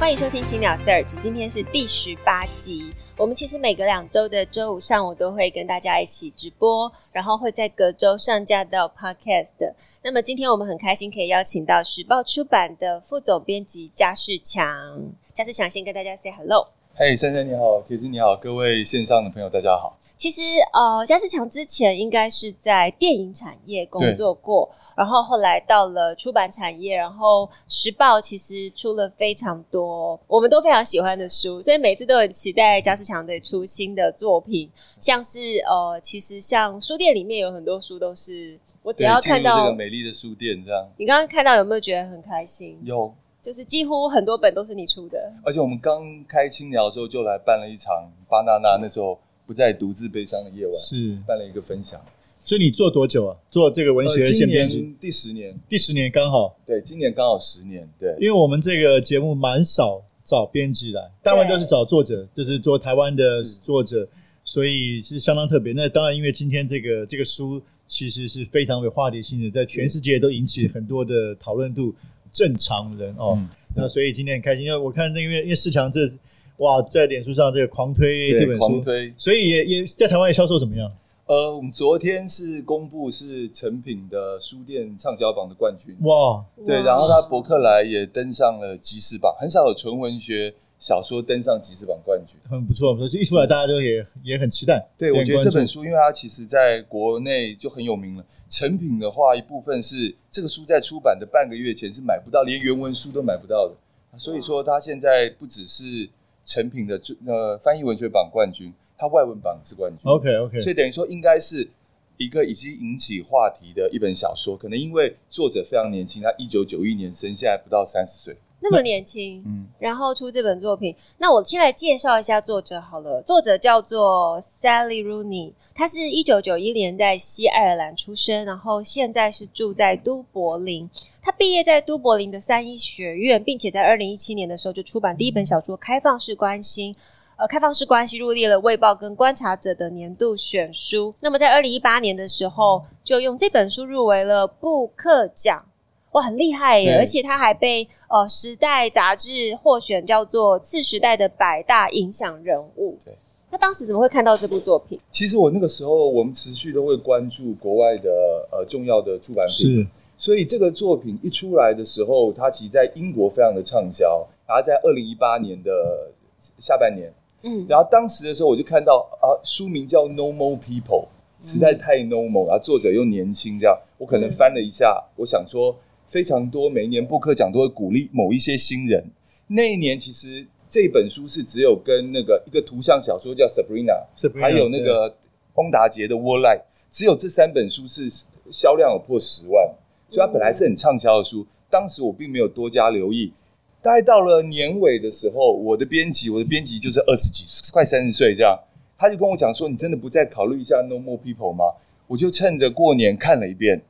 欢迎收听青鸟 Search，今天是第十八集。我们其实每隔两周的周五上午都会跟大家一起直播，然后会在隔周上架到 Podcast。那么今天我们很开心可以邀请到时报出版的副总编辑嘉世强。嘉世强先跟大家 say hello。嘿，珊珊你好，铁子你好，各位线上的朋友大家好。其实呃，嘉世强之前应该是在电影产业工作过。然后后来到了出版产业，然后时报其实出了非常多我们都非常喜欢的书，所以每次都很期待嘉世强的出新的作品。像是呃，其实像书店里面有很多书都是我只要看到这个美丽的书店这样。你刚刚看到有没有觉得很开心？有，就是几乎很多本都是你出的。而且我们刚开青鸟的时候就来办了一场巴娜娜那时候不再独自悲伤的夜晚，是办了一个分享。所以你做多久啊？做这个文学线编辑？第十年，第十年刚好。对，今年刚好十年。对，因为我们这个节目蛮少找编辑来，大部分都是找作者，就是做台湾的作者，所以是相当特别。那当然，因为今天这个这个书其实是非常有话题性的，在全世界都引起很多的讨论度。正常人哦，嗯、那所以今天很开心，因为我看那个因为因为世强这哇，在脸书上这个狂推这本书，狂推，所以也也在台湾也销售怎么样？呃，我们昨天是公布是成品的书店畅销榜的冠军哇，对，然后他博客来也登上了集时榜，很少有纯文学小说登上集时榜冠军，很不错。可是一出来，大家都也也很期待。对，我觉得这本书，因为它其实在国内就很有名了。成品的话，一部分是这个书在出版的半个月前是买不到，连原文书都买不到的，所以说它现在不只是成品的呃翻译文学榜冠军。他外文榜是冠军，OK OK，所以等于说应该是一个已经引起话题的一本小说，可能因为作者非常年轻，他一九九一年生，现在不到三十岁，那么年轻，嗯，然后出这本作品，那我先来介绍一下作者好了，作者叫做 Sally Rooney，他是一九九一年在西爱尔兰出生，然后现在是住在都柏林，他毕业在都柏林的三一学院，并且在二零一七年的时候就出版第一本小说《开放式关系》。呃，开放式关系入列了《卫报》跟《观察者》的年度选书。那么在二零一八年的时候，就用这本书入围了布克奖，哇，很厉害耶！而且他还被呃《时代》杂志获选叫做次时代的百大影响人物。对，那当时怎么会看到这部作品？其实我那个时候，我们持续都会关注国外的呃重要的出版品，是，所以这个作品一出来的时候，它其实在英国非常的畅销，然后在二零一八年的下半年。嗯，然后当时的时候，我就看到啊，书名叫《Normal People》，实在太 normal，然后作者又年轻，这样我可能翻了一下，我想说，非常多每一年布克奖都会鼓励某一些新人。那一年其实这本书是只有跟那个一个图像小说叫 Sabrina，还有那个翁达杰的《War Light》，只有这三本书是销量有破十万，所以它本来是很畅销的书。当时我并没有多加留意。大概到了年尾的时候，我的编辑，我的编辑就是二十几，快三十岁这样，他就跟我讲说：“你真的不再考虑一下《No More People》吗？”我就趁着过年看了一遍，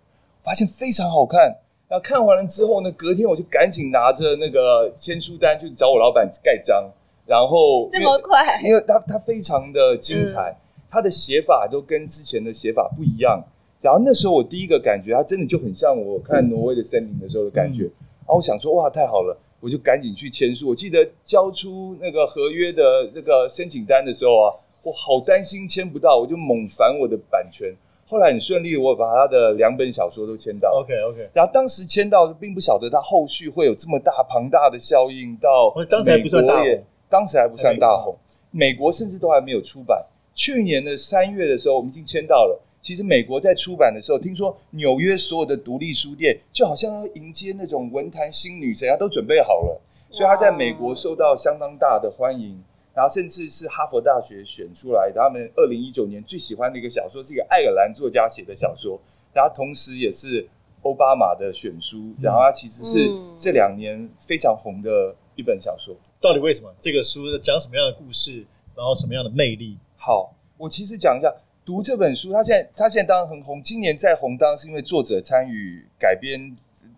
发现非常好看。然后看完了之后呢，隔天我就赶紧拿着那个签书单去找我老板盖章。然后这么快，因为他他非常的精彩，他的写法都跟之前的写法不一样。然后那时候我第一个感觉，他真的就很像我看《挪威的森林》的时候的感觉。嗯、然后我想说：“哇，太好了！”我就赶紧去签书。我记得交出那个合约的那个申请单的时候啊，我好担心签不到，我就猛烦我的版权。后来很顺利，我把他的两本小说都签到。OK OK。然后当时签到，并不晓得他后续会有这么大庞大的效应到美国。当时还不算大红，当时还不算大红，美国甚至都还没有出版。去年的三月的时候，我们已经签到了。其实美国在出版的时候，听说纽约所有的独立书店就好像要迎接那种文坛新女神啊，都准备好了，所以他在美国受到相当大的欢迎，然后甚至是哈佛大学选出来他们二零一九年最喜欢的一个小说，是一个爱尔兰作家写的小说，然后同时也是欧巴马的选书，然后他其实是这两年非常红的。一一本小说。到底为什么这个书讲什么样的故事，然后什么样的魅力？好，我其实讲一下，读这本书，他现在它现在当然很红，今年再红当然是因为作者参与改编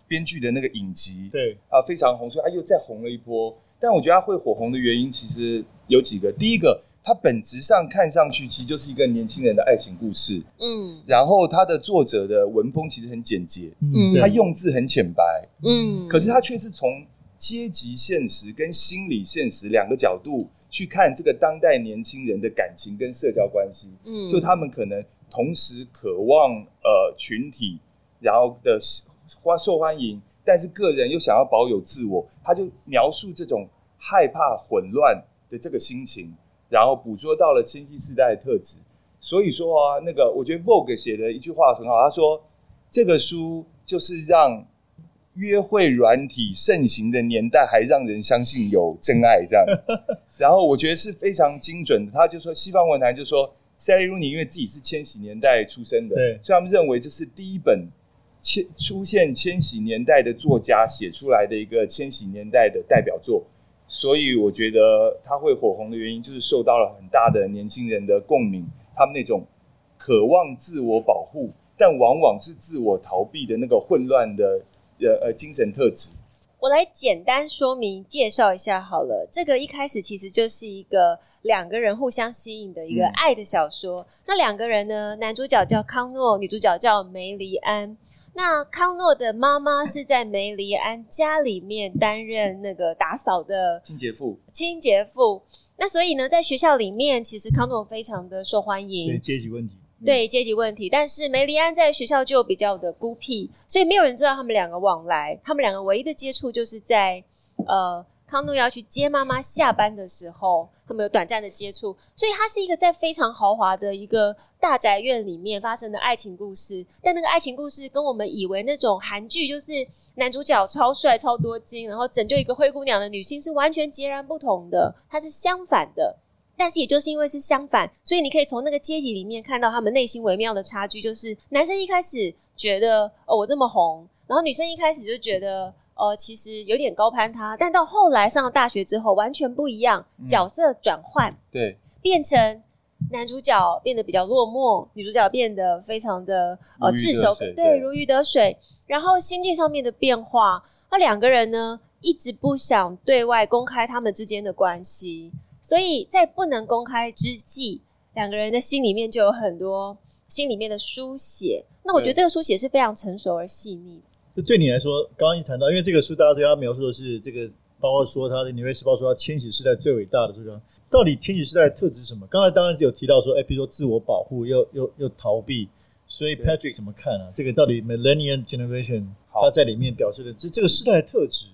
编剧的那个影集，对。啊，非常红，所以他又再红了一波。但我觉得他会火红的原因其实有几个，第一个。它本质上看上去其实就是一个年轻人的爱情故事，嗯，然后它的作者的文风其实很简洁，嗯，他用字很浅白，嗯，可是他却是从阶级现实跟心理现实两个角度去看这个当代年轻人的感情跟社交关系，嗯，就他们可能同时渴望呃群体，然后的欢受欢迎，但是个人又想要保有自我，他就描述这种害怕混乱的这个心情。然后捕捉到了千禧世代的特质，所以说啊，那个我觉得 Vogue 写的一句话很好，他说这个书就是让约会软体盛行的年代还让人相信有真爱这样。然后我觉得是非常精准的，他就说西方文坛就说 Sally Rooney 因为自己是千禧年代出生的，对，所以他们认为这是第一本千出现千禧年代的作家写出来的一个千禧年代的代表作。所以我觉得他会火红的原因，就是受到了很大的年轻人的共鸣。他们那种渴望自我保护，但往往是自我逃避的那个混乱的呃呃精神特质。我来简单说明介绍一下好了。这个一开始其实就是一个两个人互相吸引的一个爱的小说。嗯、那两个人呢，男主角叫康诺，女主角叫梅黎安。那康诺的妈妈是在梅黎安家里面担任那个打扫的清洁妇。清洁妇。那所以呢，在学校里面，其实康诺非常的受欢迎。对阶级问题。对阶级问题，但是梅丽安在学校就比较的孤僻，所以没有人知道他们两个往来。他们两个唯一的接触就是在呃。康诺要去接妈妈下班的时候，他们有短暂的接触，所以它是一个在非常豪华的一个大宅院里面发生的爱情故事。但那个爱情故事跟我们以为那种韩剧就是男主角超帅超多金，然后拯救一个灰姑娘的女性是完全截然不同的，它是相反的。但是也就是因为是相反，所以你可以从那个阶级里面看到他们内心微妙的差距，就是男生一开始觉得哦我这么红，然后女生一开始就觉得。呃，其实有点高攀他，但到后来上了大学之后，完全不一样，角色转换，对，变成男主角变得比较落寞，女主角变得非常的呃炙手，对，如鱼得水。然后心境上面的变化，那两个人呢，一直不想对外公开他们之间的关系，所以在不能公开之际，两个人的心里面就有很多心里面的书写。那我觉得这个书写是非常成熟而细腻。就对你来说，刚刚一谈到，因为这个书大家对他描述的是这个，包括说他的《纽约时报》说他千禧世代最伟大的这个，到底千禧世代的特质是什么？刚才当然就有提到说，哎，比如说自我保护又又又逃避，所以 Patrick 怎么看啊？这个到底 Millennial Generation 他在里面表示的这这个时代的特质？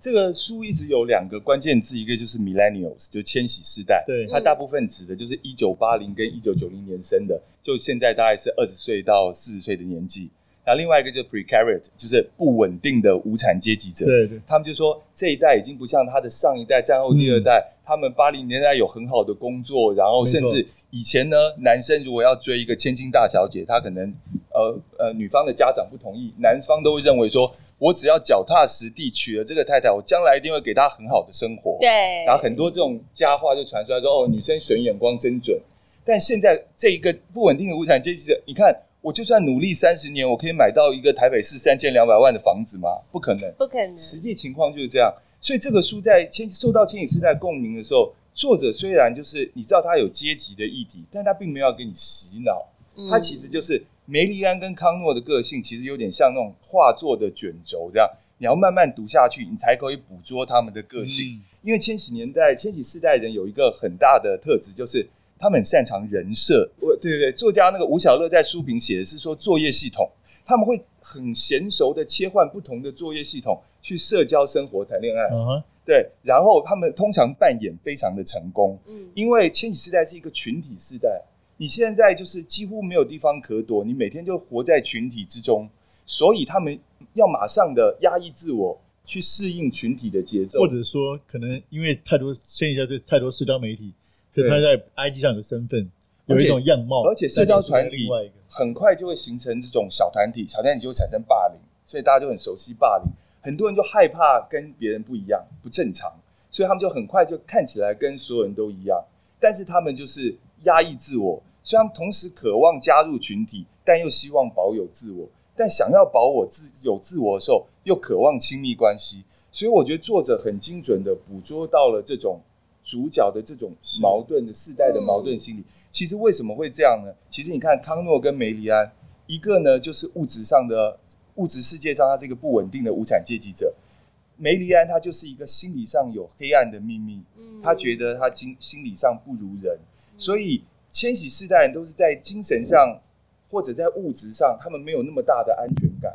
这个书一直有两个关键字，一个就是 Millennials，就千禧世代，对，它大部分指的就是一九八零跟一九九零年生的，就现在大概是二十岁到四十岁的年纪。那另外一个就是 precariat，就是不稳定的无产阶级者。对对，他们就说这一代已经不像他的上一代，战后第二代，嗯、他们八零年代有很好的工作，然后甚至以前呢，男生如果要追一个千金大小姐，他可能呃呃，女方的家长不同意，男方都会认为说，我只要脚踏实地娶了这个太太，我将来一定会给她很好的生活。对，然后很多这种佳话就传出来说，哦，女生选眼光真准。但现在这一个不稳定的无产阶级者，你看。我就算努力三十年，我可以买到一个台北市三千两百万的房子吗？不可能，不可能。实际情况就是这样。所以这个书在千受到千禧世代共鸣的时候，作者虽然就是你知道他有阶级的议题，但他并没有要给你洗脑。嗯、他其实就是梅利安跟康诺的个性，其实有点像那种画作的卷轴这样，你要慢慢读下去，你才可以捕捉他们的个性。嗯、因为千禧年代、千禧世代人有一个很大的特质，就是。他们很擅长人设，我对对对，作家那个吴小乐在书评写的是说作业系统，他们会很娴熟的切换不同的作业系统去社交生活谈恋爱，uh huh. 对，然后他们通常扮演非常的成功，嗯，因为千禧世代是一个群体世代，你现在就是几乎没有地方可躲，你每天就活在群体之中，所以他们要马上的压抑自我去适应群体的节奏，或者说可能因为太多现在对太多社交媒体。就他在 IG 上的身份有一种样貌，而且社交团体很快就会形成这种小团体，小团体就会产生霸凌，所以大家就很熟悉霸凌。很多人就害怕跟别人不一样，不正常，所以他们就很快就看起来跟所有人都一样，但是他们就是压抑自我，所以他们同时渴望加入群体，但又希望保有自我，但想要保我自有自我的时候，又渴望亲密关系。所以我觉得作者很精准的捕捉到了这种主角的这种矛盾的世代的矛盾心理。其实为什么会这样呢？其实你看康诺跟梅莉安，一个呢就是物质上的物质世界上，他是一个不稳定的无产阶级者；梅莉安他就是一个心理上有黑暗的秘密，他觉得他心心理上不如人。所以千禧世代人都是在精神上或者在物质上，他们没有那么大的安全感，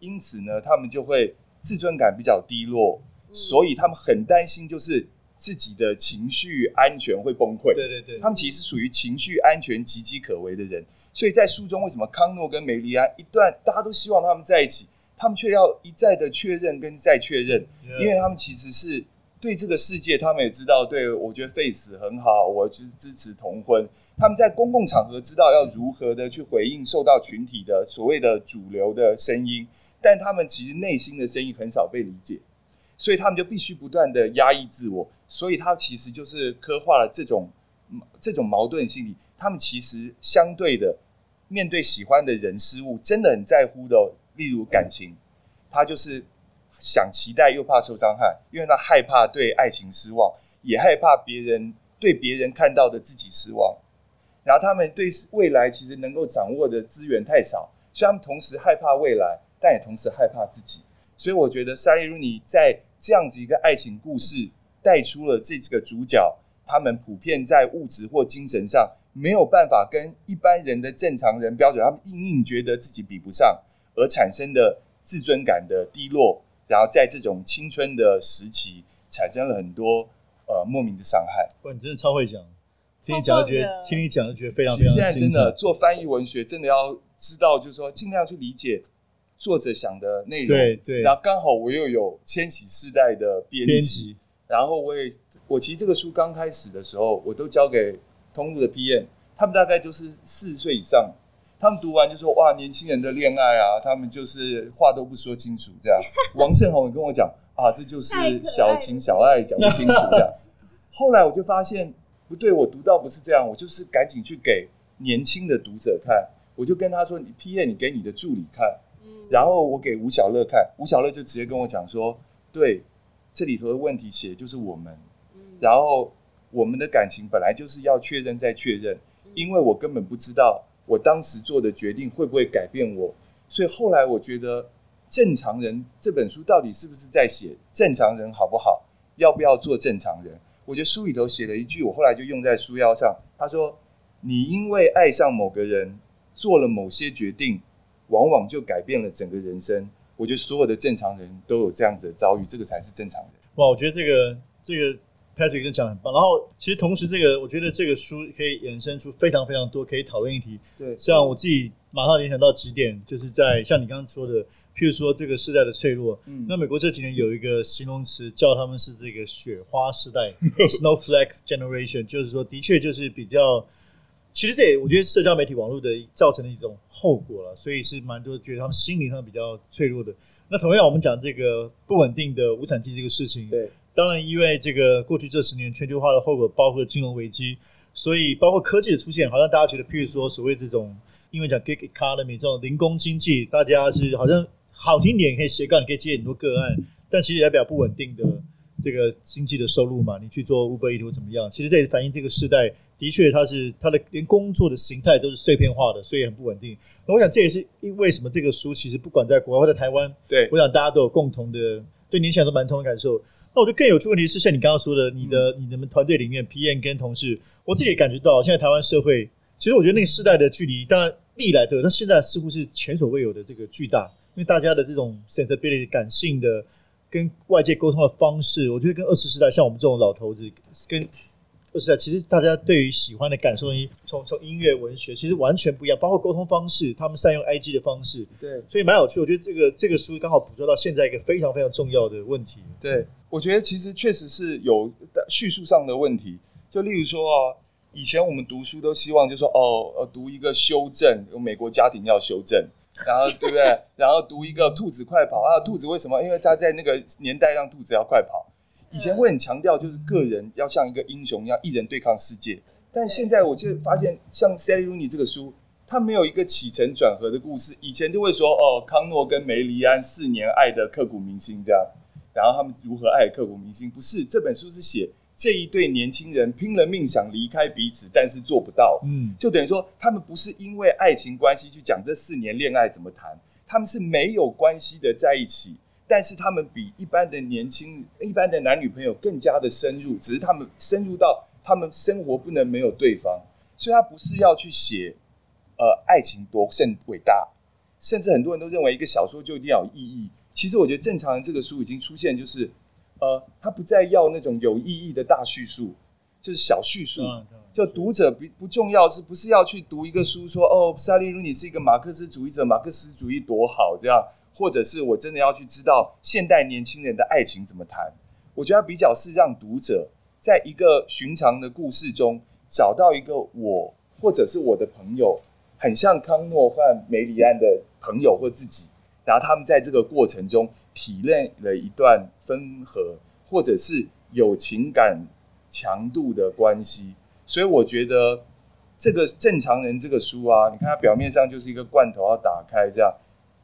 因此呢，他们就会自尊感比较低落，所以他们很担心，就是。自己的情绪安全会崩溃。对对对，他们其实是属于情绪安全岌岌可危的人。所以在书中，为什么康诺跟梅莉安一段大家都希望他们在一起，他们却要一再的确认跟再确认？因为他们其实是对这个世界，他们也知道，对我觉得 Face 很好，我支支持同婚。他们在公共场合知道要如何的去回应受到群体的所谓的主流的声音，但他们其实内心的声音很少被理解。所以他们就必须不断的压抑自我，所以他其实就是刻画了这种这种矛盾心理。他们其实相对的面对喜欢的人事物，真的很在乎的。例如感情，他就是想期待又怕受伤害，因为他害怕对爱情失望，也害怕别人对别人看到的自己失望。然后他们对未来其实能够掌握的资源太少，所以他们同时害怕未来，但也同时害怕自己。所以我觉得莎莉·鲁尼在这样子一个爱情故事带出了这几个主角，他们普遍在物质或精神上没有办法跟一般人的正常人标准，他们硬硬觉得自己比不上，而产生的自尊感的低落，然后在这种青春的时期产生了很多呃莫名的伤害。哇，你真的超会讲，听你讲就觉得听你讲就觉得非常非常。现在真的做翻译文学，真的要知道，就是说尽量去理解。作者想的内容，对对，然后刚好我又有千禧世代的编辑，然后我也我其实这个书刚开始的时候，我都交给通路的 PM，他们大概就是四十岁以上，他们读完就说哇，年轻人的恋爱啊，他们就是话都不说清楚这样。王胜宏也跟我讲啊，这就是小情小爱讲不清楚这样。后来我就发现不对，我读到不是这样，我就是赶紧去给年轻的读者看，我就跟他说，你 PM 你给你的助理看。然后我给吴小乐看，吴小乐就直接跟我讲说：“对，这里头的问题写的就是我们。然后我们的感情本来就是要确认再确认，因为我根本不知道我当时做的决定会不会改变我。所以后来我觉得《正常人》这本书到底是不是在写正常人好不好？要不要做正常人？我觉得书里头写了一句，我后来就用在书腰上。他说：‘你因为爱上某个人，做了某些决定。’”往往就改变了整个人生。我觉得所有的正常人都有这样子的遭遇，这个才是正常人。哇，我觉得这个这个 Patrick 讲很棒。然后，其实同时这个，我觉得这个书可以衍生出非常非常多可以讨论议题。对，像我自己马上联想到几点，就是在像你刚刚说的，譬如说这个世代的脆弱。嗯，那美国这几年有一个形容词叫他们是这个雪花世代 （Snowflake Generation），就是说的确就是比较。其实这也我觉得社交媒体网络的造成的一种后果了，所以是蛮多觉得他们心灵上比较脆弱的。那同样我们讲这个不稳定的无产阶级这个事情，对，当然因为这个过去这十年全球化的后果，包括金融危机，所以包括科技的出现，好像大家觉得，譬如说所谓这种因为讲 gig economy 这种零工经济，大家是好像好听点可以斜杠，你可以接很多个案，但其实代表不稳定的这个经济的收入嘛，你去做 Uber 怎么样，其实这也反映这个时代。的确，它是它的连工作的形态都是碎片化的，所以很不稳定。那我想这也是因为什么？这个书其实不管在国外或者台湾，对，我想大家都有共同的对年轻人都蛮同的感受。那我觉得更有趣问题是，像你刚刚说的，你的、嗯、你们团队里面 PM 跟同事，我自己也感觉到，现在台湾社会其实我觉得那个世代的距离，当然历来都有，但现在似乎是前所未有的这个巨大，因为大家的这种 sensibility 感性的跟外界沟通的方式，我觉得跟二十世代像我们这种老头子跟。二十代，其实大家对于喜欢的感受，从从音乐、文学，其实完全不一样。包括沟通方式，他们善用 IG 的方式，对，所以蛮有趣。我觉得这个这个书刚好捕捉到现在一个非常非常重要的问题。对，我觉得其实确实是有叙述上的问题。就例如说啊，以前我们读书都希望就说哦，呃，读一个修正，有美国家庭要修正，然后对不对？然后读一个兔子快跑啊，兔子为什么？因为他在那个年代让兔子要快跑。以前会很强调就是个人要像一个英雄一样，一人对抗世界。但现在我就发现，像 Sally Rooney 这个书，它没有一个起承转合的故事。以前就会说，哦，康诺跟梅里安四年爱的刻骨铭心这样，然后他们如何爱刻骨铭心？不是，这本书是写这一对年轻人拼了命想离开彼此，但是做不到。嗯，就等于说他们不是因为爱情关系去讲这四年恋爱怎么谈，他们是没有关系的在一起，但是他们比一般的年轻、一般的男女朋友更加的深入，只是他们深入到。他们生活不能没有对方，所以他不是要去写，呃，爱情多甚伟大，甚至很多人都认为一个小说就一定要有意义。其实我觉得正常人这个书已经出现，就是，呃，他不再要那种有意义的大叙述，就是小叙述，就读者不不重要，是不是要去读一个书说哦，Sally Rooney 是一个马克思主义者，马克思主义多好这样，或者是我真的要去知道现代年轻人的爱情怎么谈？我觉得他比较是让读者。在一个寻常的故事中，找到一个我，或者是我的朋友，很像康诺和梅里安的朋友或自己，然后他们在这个过程中体验了一段分合，或者是有情感强度的关系。所以我觉得这个正常人这个书啊，你看它表面上就是一个罐头要打开这样，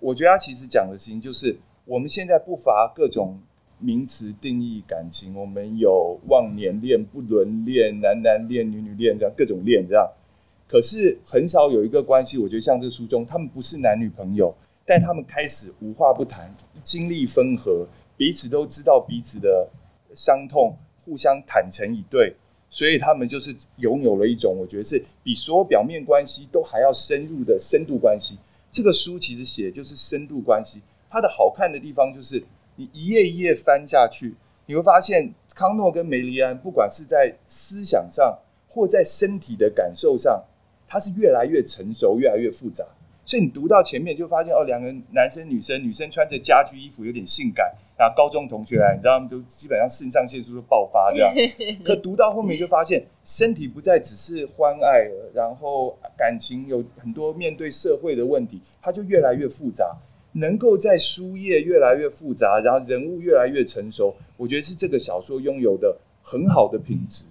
我觉得它其实讲的事情就是我们现在不乏各种。名词定义感情，我们有忘年恋、不伦恋、男男恋、女女恋，这样各种恋这样。可是很少有一个关系，我觉得像这书中，他们不是男女朋友，但他们开始无话不谈，经历分合，彼此都知道彼此的伤痛，互相坦诚以对，所以他们就是拥有了一种我觉得是比所有表面关系都还要深入的深度关系。这个书其实写的就是深度关系，它的好看的地方就是。你一页一页翻下去，你会发现康诺跟梅利安，不管是在思想上或在身体的感受上，它是越来越成熟，越来越复杂。所以你读到前面就发现，哦，两个男生女生，女生穿着家居衣服有点性感，然后高中同学来，你知道他们都基本上肾上腺素都爆发这样。可读到后面就发现，身体不再只是欢爱了，然后感情有很多面对社会的问题，它就越来越复杂。能够在书页越来越复杂，然后人物越来越成熟，我觉得是这个小说拥有的很好的品质，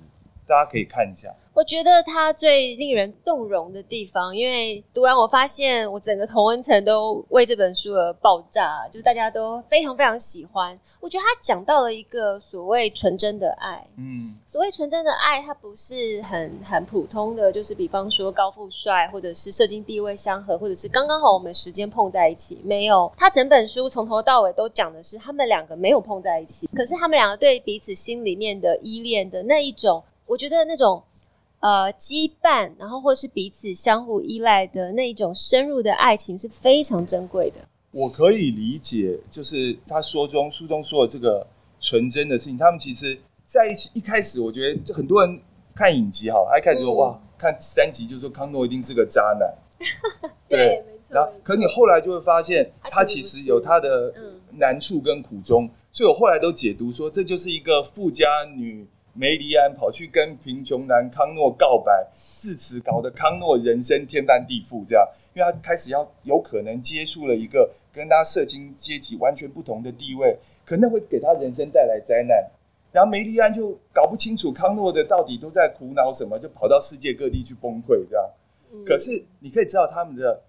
大家可以看一下。我觉得它最令人动容的地方，因为读完我发现我整个同温层都为这本书而爆炸，就大家都非常非常喜欢。我觉得他讲到了一个所谓纯真的爱，嗯，所谓纯真的爱，它不是很很普通的，就是比方说高富帅，或者是社经地位相合，或者是刚刚好我们时间碰在一起，没有。他整本书从头到尾都讲的是他们两个没有碰在一起，可是他们两个对彼此心里面的依恋的那一种，我觉得那种。呃，羁绊，然后或是彼此相互依赖的那一种深入的爱情是非常珍贵的。我可以理解，就是他说中书中说的这个纯真的事情。他们其实在一起一开始，我觉得就很多人看影集哈，他一开始说、嗯、哇，看三集就说康诺一定是个渣男，对，对没错。然后，可你后来就会发现，他其实有他的难处跟苦衷。嗯、所以我后来都解读说，这就是一个富家女。梅里安跑去跟贫穷男康诺告白，自此搞得康诺人生天翻地覆。这样，因为他开始要有可能接触了一个跟他社经阶级完全不同的地位，可能会给他人生带来灾难。然后梅莉安就搞不清楚康诺的到底都在苦恼什么，就跑到世界各地去崩溃。这样，可是你可以知道他们的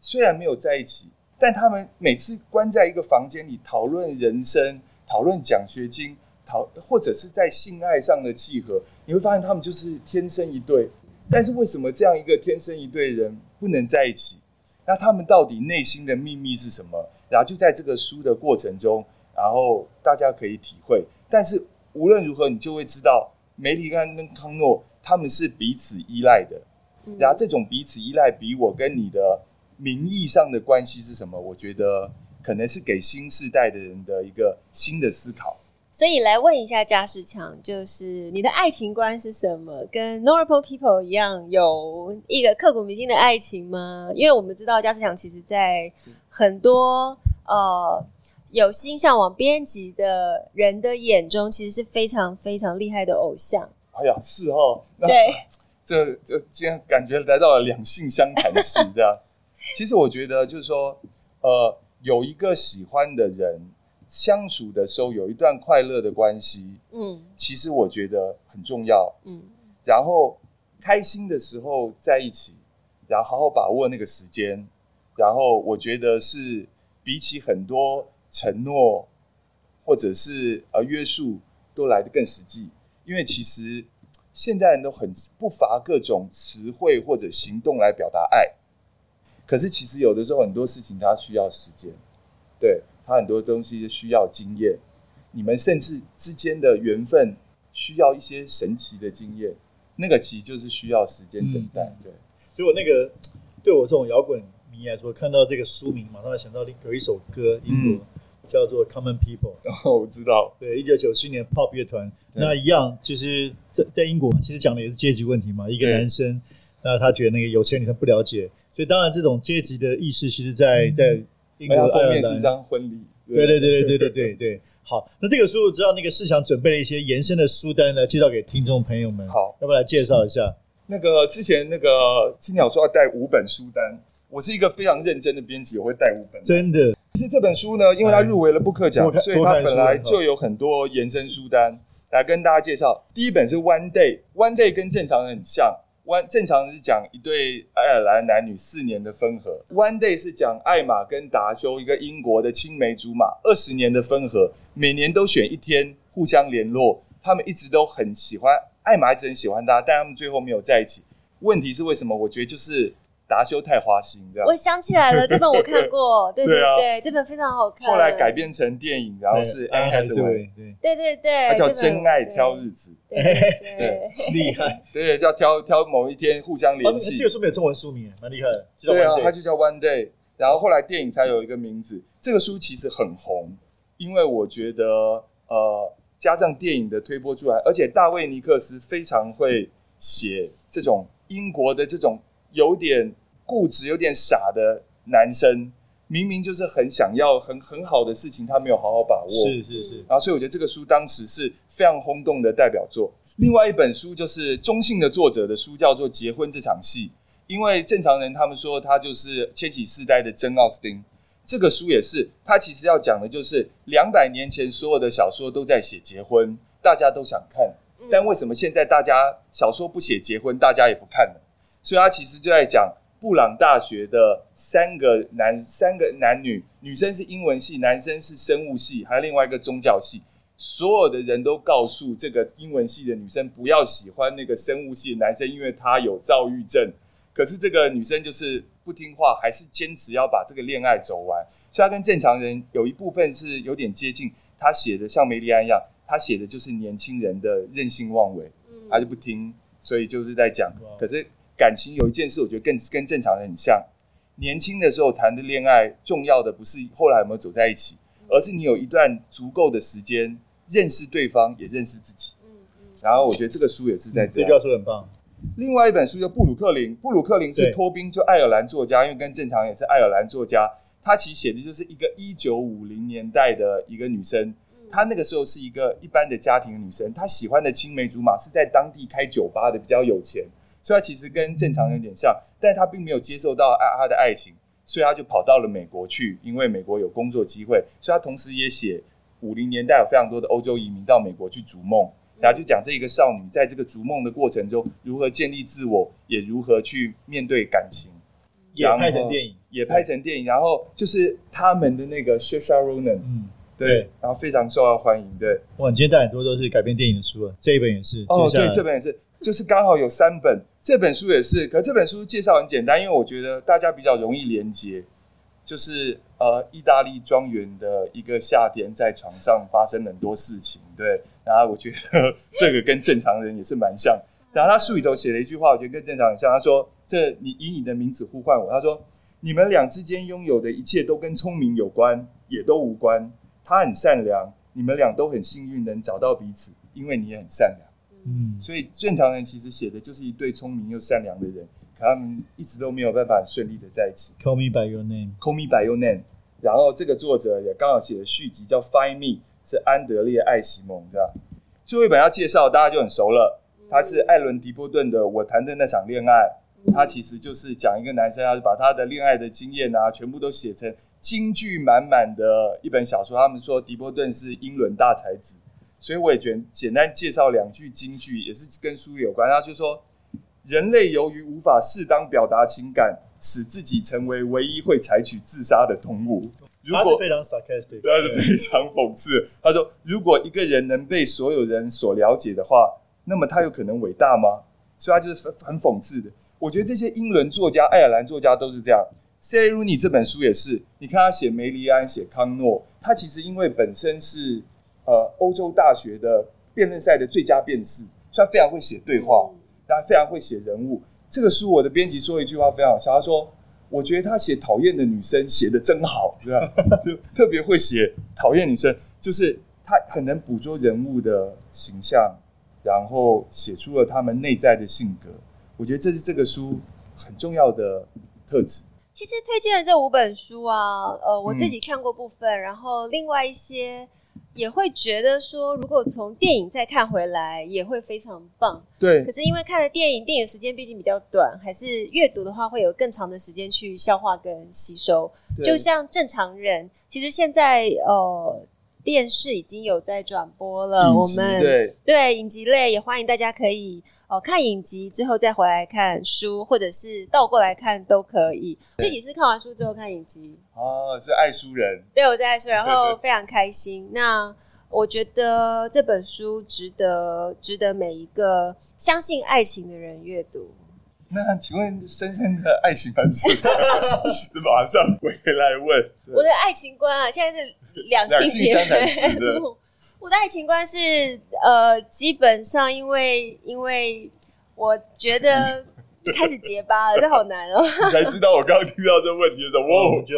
虽然没有在一起，但他们每次关在一个房间里讨论人生，讨论奖学金。讨或者是在性爱上的契合，你会发现他们就是天生一对。但是为什么这样一个天生一对人不能在一起？那他们到底内心的秘密是什么？然后就在这个书的过程中，然后大家可以体会。但是无论如何，你就会知道梅里安跟康诺他们是彼此依赖的。然后这种彼此依赖，比我跟你的名义上的关系是什么？我觉得可能是给新世代的人的一个新的思考。所以来问一下嘉世强，就是你的爱情观是什么？跟 Normal People 一样，有一个刻骨铭心的爱情吗？因为我们知道嘉世强其实在很多呃有心向往编辑的人的眼中，其实是非常非常厉害的偶像。哎呀，是哦。那对，这这今天感觉来到了两性相谈室这样。其实我觉得就是说，呃，有一个喜欢的人。相处的时候有一段快乐的关系，嗯，其实我觉得很重要，嗯，然后开心的时候在一起，然后好好把握那个时间，然后我觉得是比起很多承诺或者是呃约束都来得更实际，因为其实现代人都很不乏各种词汇或者行动来表达爱，可是其实有的时候很多事情它需要时间，对。他很多东西需要经验，你们甚至之间的缘分需要一些神奇的经验，那个其实就是需要时间等待。嗯、对，所以我那个对我这种摇滚迷来说，看到这个书名，马上会想到有一首歌，英国、嗯、叫做《Common People》。哦，我知道。对，一九九七年 Pop 乐团，那一样，其实在在英国，其实讲的也是阶级问题嘛。一个男生，那他觉得那个有钱女生不了解，所以当然这种阶级的意识，其实在，在。英国封面是一张婚礼，对对对对对对对对。好，那这个书我知道那个世祥准备了一些延伸的书单呢，介绍给听众朋友们。好，要不要来介绍一下？那个之前那个青鸟说要带五本书单，我是一个非常认真的编辑，我会带五本。真的，其实这本书呢，因为它入围了布克奖，所以它本来就有很多延伸书单来跟大家介绍。第一本是 One Day，One Day 跟正常人很像。One 正常是讲一对爱尔兰男女四年的分合，One Day 是讲艾玛跟达修一个英国的青梅竹马二十年的分合，每年都选一天互相联络，他们一直都很喜欢，艾玛一直很喜欢他，但他们最后没有在一起。问题是为什么？我觉得就是。达修太花心，这样。我想起来了，这本我看过，对 对对，对啊、这本非常好看。后来改编成电影，然后是 Anne Hathaway，对对对，它叫《真爱挑日子》，厉害，对，叫挑挑某一天互相联系。这个书没有中文书名，蛮厉害的。对啊，它就叫 One Day，然后后来电影才有一个名字。这个书其实很红，因为我觉得呃，加上电影的推波助澜，而且大卫尼克斯非常会写这种英国的这种。有点固执、有点傻的男生，明明就是很想要很很好的事情，他没有好好把握。是是是。然后，所以我觉得这个书当时是非常轰动的代表作。另外一本书就是中性的作者的书，叫做《结婚这场戏》。因为正常人他们说他就是千禧世代的珍奥斯汀，这个书也是他其实要讲的就是两百年前所有的小说都在写结婚，大家都想看，但为什么现在大家小说不写结婚，大家也不看呢？所以他其实就在讲布朗大学的三个男三个男女，女生是英文系，男生是生物系，还有另外一个宗教系。所有的人都告诉这个英文系的女生不要喜欢那个生物系的男生，因为他有躁郁症。可是这个女生就是不听话，还是坚持要把这个恋爱走完。所以他跟正常人有一部分是有点接近。他写的像梅丽安一样，他写的就是年轻人的任性妄为，他就不听，所以就是在讲。可是。感情有一件事，我觉得更跟正常人很像。年轻的时候谈的恋爱，重要的不是后来有没有走在一起，而是你有一段足够的时间认识对方，也认识自己。嗯嗯。然后我觉得这个书也是在这样。这本书很棒。另外一本书叫布鲁克林，布鲁克林是托宾，就爱尔兰作家，因为跟正常也是爱尔兰作家。他其实写的就是一个一九五零年代的一个女生，她那个时候是一个一般的家庭的女生，她喜欢的青梅竹马是在当地开酒吧的，比较有钱。所以他其实跟正常人有点像，但是他并没有接受到爱他的爱情，所以他就跑到了美国去，因为美国有工作机会。所以他同时也写五零年代有非常多的欧洲移民到美国去逐梦，然后就讲这一个少女在这个逐梦的过程中如何建立自我，也如何去面对感情。也拍成电影，也拍成电影，然后就是他们的那个 Saoirse Ronan，嗯，对，然后非常受到欢迎。对，哇，你今天带很多都是改编电影的书了，这一本也是。哦，对，这本也是。就是刚好有三本，这本书也是，可这本书介绍很简单，因为我觉得大家比较容易连接，就是呃，意大利庄园的一个夏天，在床上发生很多事情，对，然后我觉得这个跟正常人也是蛮像。然后他书里头写了一句话，我觉得跟正常人像，他说：“这你以你的名字呼唤我。”他说：“你们俩之间拥有的一切都跟聪明有关，也都无关。他很善良，你们俩都很幸运能找到彼此，因为你也很善良。”嗯，所以正常人其实写的就是一对聪明又善良的人，可他们一直都没有办法顺利的在一起。Call me by your name. Call me by your name. 然后这个作者也刚好写了续集叫 Find Me，是安德烈艾希蒙，这样。最后一本要介绍，大家就很熟了，他是艾伦迪波顿的《我谈的那场恋爱》，他其实就是讲一个男生，他把他的恋爱的经验啊，全部都写成金句满满的一本小说。他们说迪波顿是英伦大才子，所以我也觉得简单介绍两句金句，也是跟书有关。他就说，人类由于无法适当表达情感，使自己成为唯一会采取自杀的动物。如果非常 sarcastic，他是非常讽刺。他说，如果一个人能被所有人所了解的话，那么他有可能伟大吗？所以他就是很讽刺的。我觉得这些英伦作家、爱尔兰作家都是这样。Sally Rooney 这本书也是，你看他写梅莉安、写康诺，他其实因为本身是呃欧洲大学的辩论赛的最佳辩士，所以他非常会写对话，他非常会写人物。这个书我的编辑说一句话非常好笑，他说：“我觉得他写讨厌的女生写的真好，对吧？就 特别会写讨厌女生，就是他很能捕捉人物的形象，然后写出了他们内在的性格。我觉得这是这个书很重要的特质。”其实推荐的这五本书啊，呃，我自己看过部分，嗯、然后另外一些也会觉得说，如果从电影再看回来，也会非常棒。对。可是因为看了电影，电影时间毕竟比较短，还是阅读的话会有更长的时间去消化跟吸收。就像正常人，其实现在呃电视已经有在转播了，我们对对影集类也欢迎大家可以。哦，看影集之后再回来看书，或者是倒过来看都可以。自己是看完书之后看影集哦，是爱书人。对，我在爱书，然后非常开心。那我觉得这本书值得，值得每一个相信爱情的人阅读。那请问深深的爱情观是？马上回来问。我的爱情观啊，现在是两性节目。我的爱情观是，呃，基本上因为因为我觉得 开始结巴了，这好难哦。你才知道我刚刚听到这个问题的时候，我们就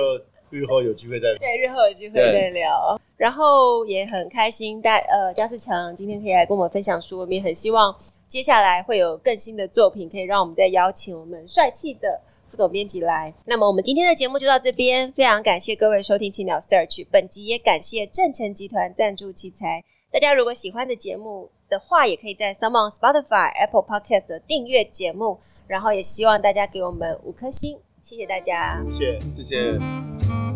日后有机会再聊。对，日后有机会再聊。然后也很开心，大呃，嘉世强今天可以来跟我们分享书，我们也很希望接下来会有更新的作品，可以让我们再邀请我们帅气的。副总编辑来，那么我们今天的节目就到这边，非常感谢各位收听青鸟 Search，本集也感谢正成集团赞助器材。大家如果喜欢的节目的话，也可以在 s o m e o n Spotify、Apple Podcast 的订阅节目，然后也希望大家给我们五颗星，谢谢大家，谢谢，谢谢。